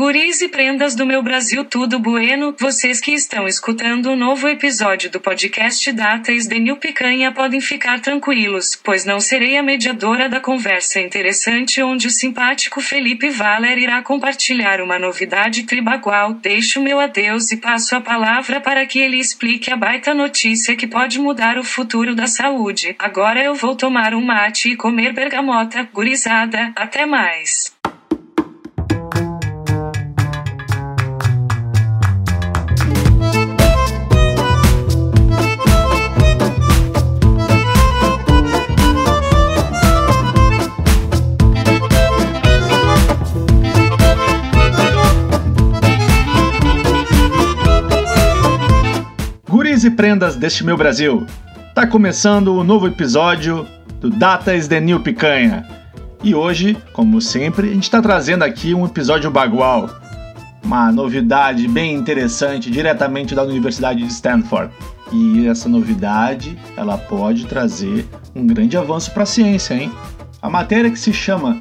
Guris e prendas do meu Brasil, tudo bueno? Vocês que estão escutando o um novo episódio do podcast Datas de New Picanha podem ficar tranquilos, pois não serei a mediadora da conversa interessante onde o simpático Felipe Valer irá compartilhar uma novidade tribagual. Deixo meu adeus e passo a palavra para que ele explique a baita notícia que pode mudar o futuro da saúde. Agora eu vou tomar um mate e comer bergamota, gurizada. Até mais. Prendas deste meu Brasil. Tá começando o um novo episódio do Datas de New Picanha. E hoje, como sempre, a gente está trazendo aqui um episódio bagual. Uma novidade bem interessante diretamente da Universidade de Stanford. E essa novidade, ela pode trazer um grande avanço para a ciência, hein? A matéria que se chama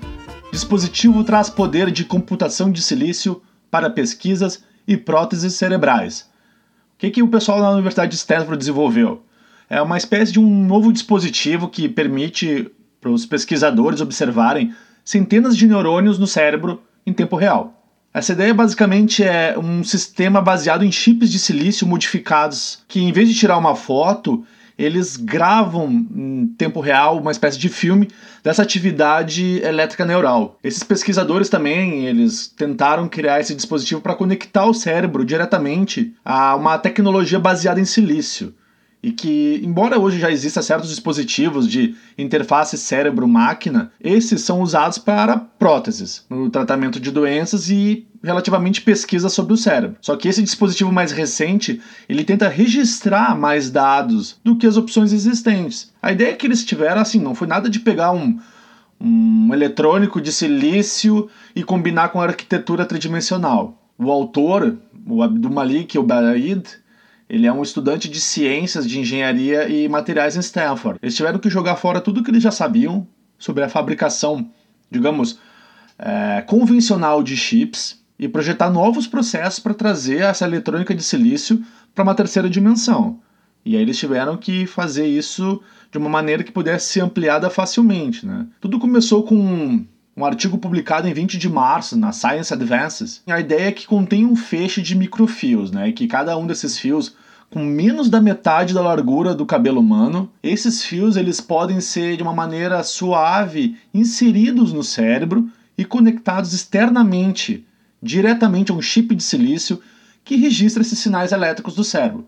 Dispositivo traz poder de computação de silício para pesquisas e próteses cerebrais que, que o pessoal na Universidade de Stanford desenvolveu? É uma espécie de um novo dispositivo que permite para os pesquisadores observarem centenas de neurônios no cérebro em tempo real. Essa ideia basicamente é um sistema baseado em chips de silício modificados que, em vez de tirar uma foto, eles gravam em tempo real uma espécie de filme dessa atividade elétrica neural. Esses pesquisadores também, eles tentaram criar esse dispositivo para conectar o cérebro diretamente a uma tecnologia baseada em silício e que, embora hoje já exista certos dispositivos de interface cérebro-máquina, esses são usados para próteses, no tratamento de doenças e relativamente pesquisa sobre o cérebro. Só que esse dispositivo mais recente, ele tenta registrar mais dados do que as opções existentes. A ideia que eles tiveram, assim, não foi nada de pegar um, um eletrônico de silício e combinar com a arquitetura tridimensional. O autor, o Abdul Malik Obaid, ele é um estudante de ciências, de engenharia e materiais em Stanford. Eles tiveram que jogar fora tudo que eles já sabiam sobre a fabricação, digamos, é, convencional de chips e projetar novos processos para trazer essa eletrônica de silício para uma terceira dimensão. E aí eles tiveram que fazer isso de uma maneira que pudesse ser ampliada facilmente. Né? Tudo começou com um, um artigo publicado em 20 de março na Science Advances. A ideia é que contém um feixe de microfios, né? que cada um desses fios com menos da metade da largura do cabelo humano. Esses fios eles podem ser de uma maneira suave inseridos no cérebro e conectados externamente, diretamente a um chip de silício que registra esses sinais elétricos do cérebro.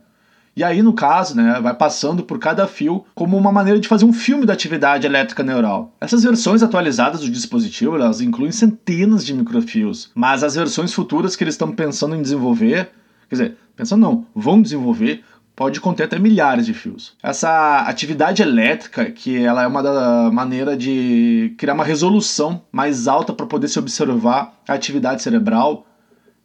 E aí, no caso, né, vai passando por cada fio como uma maneira de fazer um filme da atividade elétrica neural. Essas versões atualizadas do dispositivo, elas incluem centenas de microfios, mas as versões futuras que eles estão pensando em desenvolver Quer dizer, pensando não, vão desenvolver, pode conter até milhares de fios. Essa atividade elétrica, que ela é uma da maneira de criar uma resolução mais alta para poder se observar a atividade cerebral,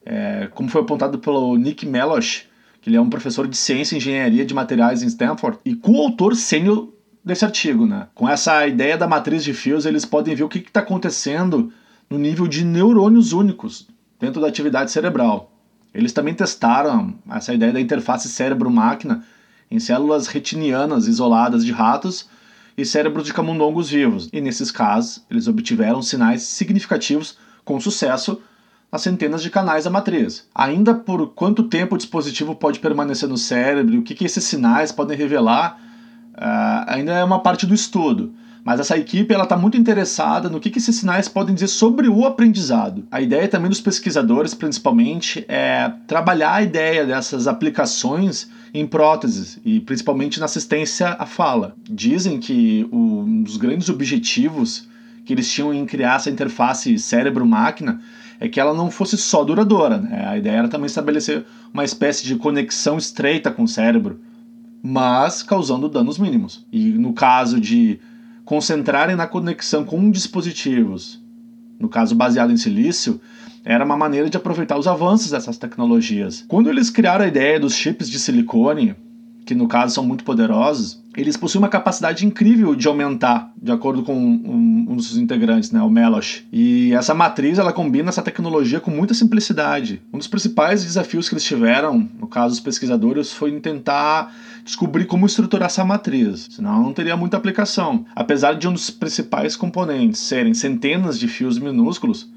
é, como foi apontado pelo Nick Melosh, que ele é um professor de ciência e engenharia de materiais em Stanford e coautor sênior desse artigo. Né? Com essa ideia da matriz de fios, eles podem ver o que está acontecendo no nível de neurônios únicos dentro da atividade cerebral. Eles também testaram essa ideia da interface cérebro-máquina em células retinianas isoladas de ratos e cérebros de camundongos vivos, e nesses casos eles obtiveram sinais significativos com sucesso nas centenas de canais da matriz. Ainda por quanto tempo o dispositivo pode permanecer no cérebro e o que, que esses sinais podem revelar, uh, ainda é uma parte do estudo. Mas essa equipe ela está muito interessada no que, que esses sinais podem dizer sobre o aprendizado. A ideia também dos pesquisadores, principalmente, é trabalhar a ideia dessas aplicações em próteses e principalmente na assistência à fala. Dizem que um dos grandes objetivos que eles tinham em criar essa interface cérebro-máquina é que ela não fosse só duradoura. Né? A ideia era também estabelecer uma espécie de conexão estreita com o cérebro, mas causando danos mínimos. E no caso de concentrarem na conexão com dispositivos, no caso baseado em silício, era uma maneira de aproveitar os avanços dessas tecnologias. Quando eles criaram a ideia dos chips de silicone, que no caso são muito poderosos, eles possuem uma capacidade incrível de aumentar, de acordo com um, um dos integrantes, né, o Melosh. E essa matriz, ela combina essa tecnologia com muita simplicidade. Um dos principais desafios que eles tiveram, no caso dos pesquisadores, foi tentar descobrir como estruturar essa matriz, senão não teria muita aplicação. Apesar de um dos principais componentes serem centenas de fios minúsculos,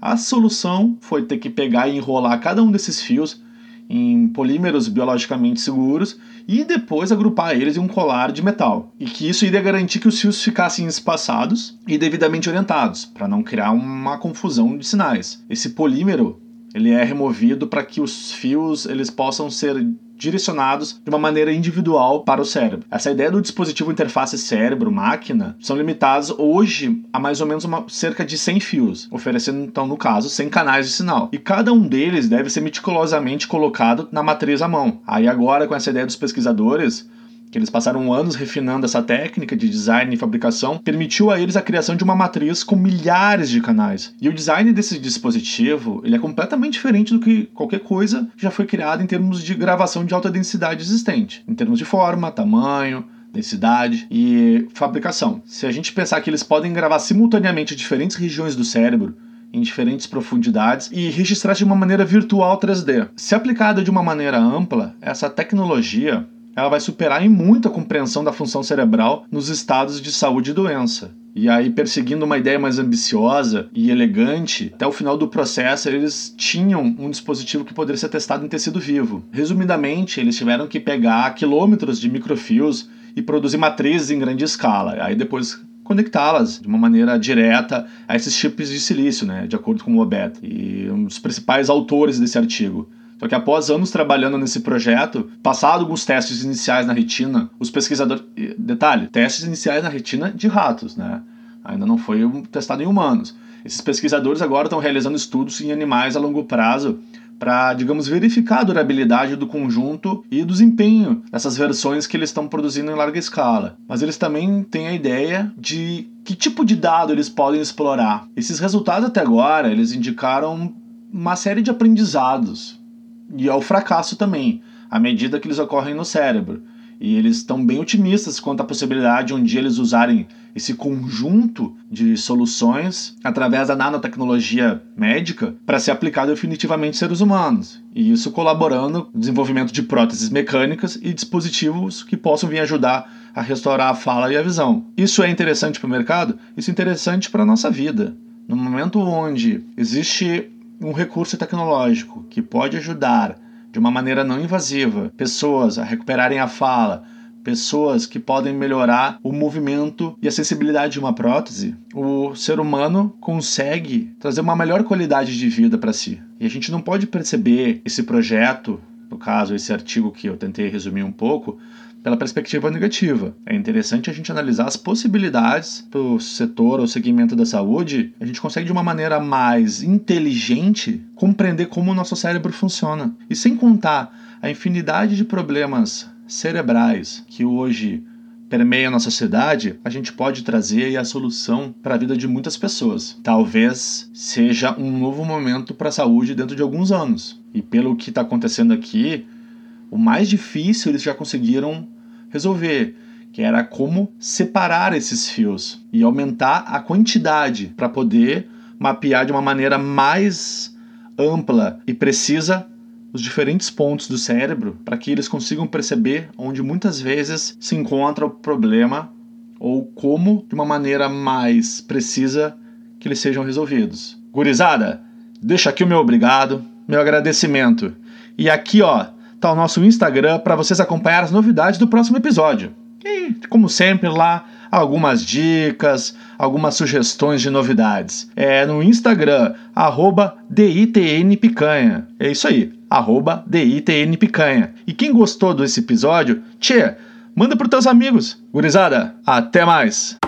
a solução foi ter que pegar e enrolar cada um desses fios em polímeros biologicamente seguros e depois agrupar eles em um colar de metal. E que isso iria garantir que os fios ficassem espaçados e devidamente orientados, para não criar uma confusão de sinais. Esse polímero ele é removido para que os fios eles possam ser direcionados de uma maneira individual para o cérebro. Essa ideia do dispositivo interface cérebro-máquina são limitados hoje a mais ou menos uma, cerca de 100 fios, oferecendo então no caso 100 canais de sinal. E cada um deles deve ser meticulosamente colocado na matriz à mão. Aí agora com essa ideia dos pesquisadores que eles passaram anos refinando essa técnica de design e fabricação, permitiu a eles a criação de uma matriz com milhares de canais. E o design desse dispositivo ele é completamente diferente do que qualquer coisa já foi criada em termos de gravação de alta densidade existente, em termos de forma, tamanho, densidade e fabricação. Se a gente pensar que eles podem gravar simultaneamente diferentes regiões do cérebro, em diferentes profundidades e registrar de uma maneira virtual 3D. Se aplicada de uma maneira ampla, essa tecnologia ela vai superar em muito a compreensão da função cerebral nos estados de saúde e doença. E aí, perseguindo uma ideia mais ambiciosa e elegante, até o final do processo eles tinham um dispositivo que poderia ser testado em tecido vivo. Resumidamente, eles tiveram que pegar quilômetros de microfios e produzir matrizes em grande escala. Aí depois conectá-las de uma maneira direta a esses chips de silício, né, de acordo com o Obed, e um dos principais autores desse artigo. Só que após anos trabalhando nesse projeto, passado alguns testes iniciais na retina, os pesquisadores. Detalhe: testes iniciais na retina de ratos, né? Ainda não foi testado em humanos. Esses pesquisadores agora estão realizando estudos em animais a longo prazo para, digamos, verificar a durabilidade do conjunto e do desempenho dessas versões que eles estão produzindo em larga escala. Mas eles também têm a ideia de que tipo de dado eles podem explorar. Esses resultados até agora, eles indicaram uma série de aprendizados e ao fracasso também, à medida que eles ocorrem no cérebro. E eles estão bem otimistas quanto à possibilidade de um dia eles usarem esse conjunto de soluções através da nanotecnologia médica para ser aplicado definitivamente em seres humanos. E isso colaborando no desenvolvimento de próteses mecânicas e dispositivos que possam vir ajudar a restaurar a fala e a visão. Isso é interessante para o mercado? Isso é interessante para a nossa vida. No momento onde existe um recurso tecnológico que pode ajudar de uma maneira não invasiva pessoas a recuperarem a fala, pessoas que podem melhorar o movimento e a sensibilidade de uma prótese, o ser humano consegue trazer uma melhor qualidade de vida para si. E a gente não pode perceber esse projeto, no caso, esse artigo que eu tentei resumir um pouco, pela perspectiva negativa. É interessante a gente analisar as possibilidades para o setor ou segmento da saúde. A gente consegue de uma maneira mais inteligente compreender como o nosso cérebro funciona. E sem contar a infinidade de problemas cerebrais que hoje permeia a nossa sociedade, a gente pode trazer a solução para a vida de muitas pessoas. Talvez seja um novo momento para a saúde dentro de alguns anos. E pelo que está acontecendo aqui, o mais difícil eles já conseguiram resolver, que era como separar esses fios e aumentar a quantidade para poder mapear de uma maneira mais ampla e precisa os diferentes pontos do cérebro para que eles consigam perceber onde muitas vezes se encontra o problema ou como, de uma maneira mais precisa, que eles sejam resolvidos. Gurizada, deixa aqui o meu obrigado, meu agradecimento. E aqui, ó, tá o nosso Instagram para vocês acompanhar as novidades do próximo episódio. E, como sempre, lá algumas dicas, algumas sugestões de novidades. É no Instagram, arroba DITNPicanha. É isso aí, arroba DITNPicanha. E quem gostou desse episódio, tchê, manda para teus amigos. Gurizada, até mais!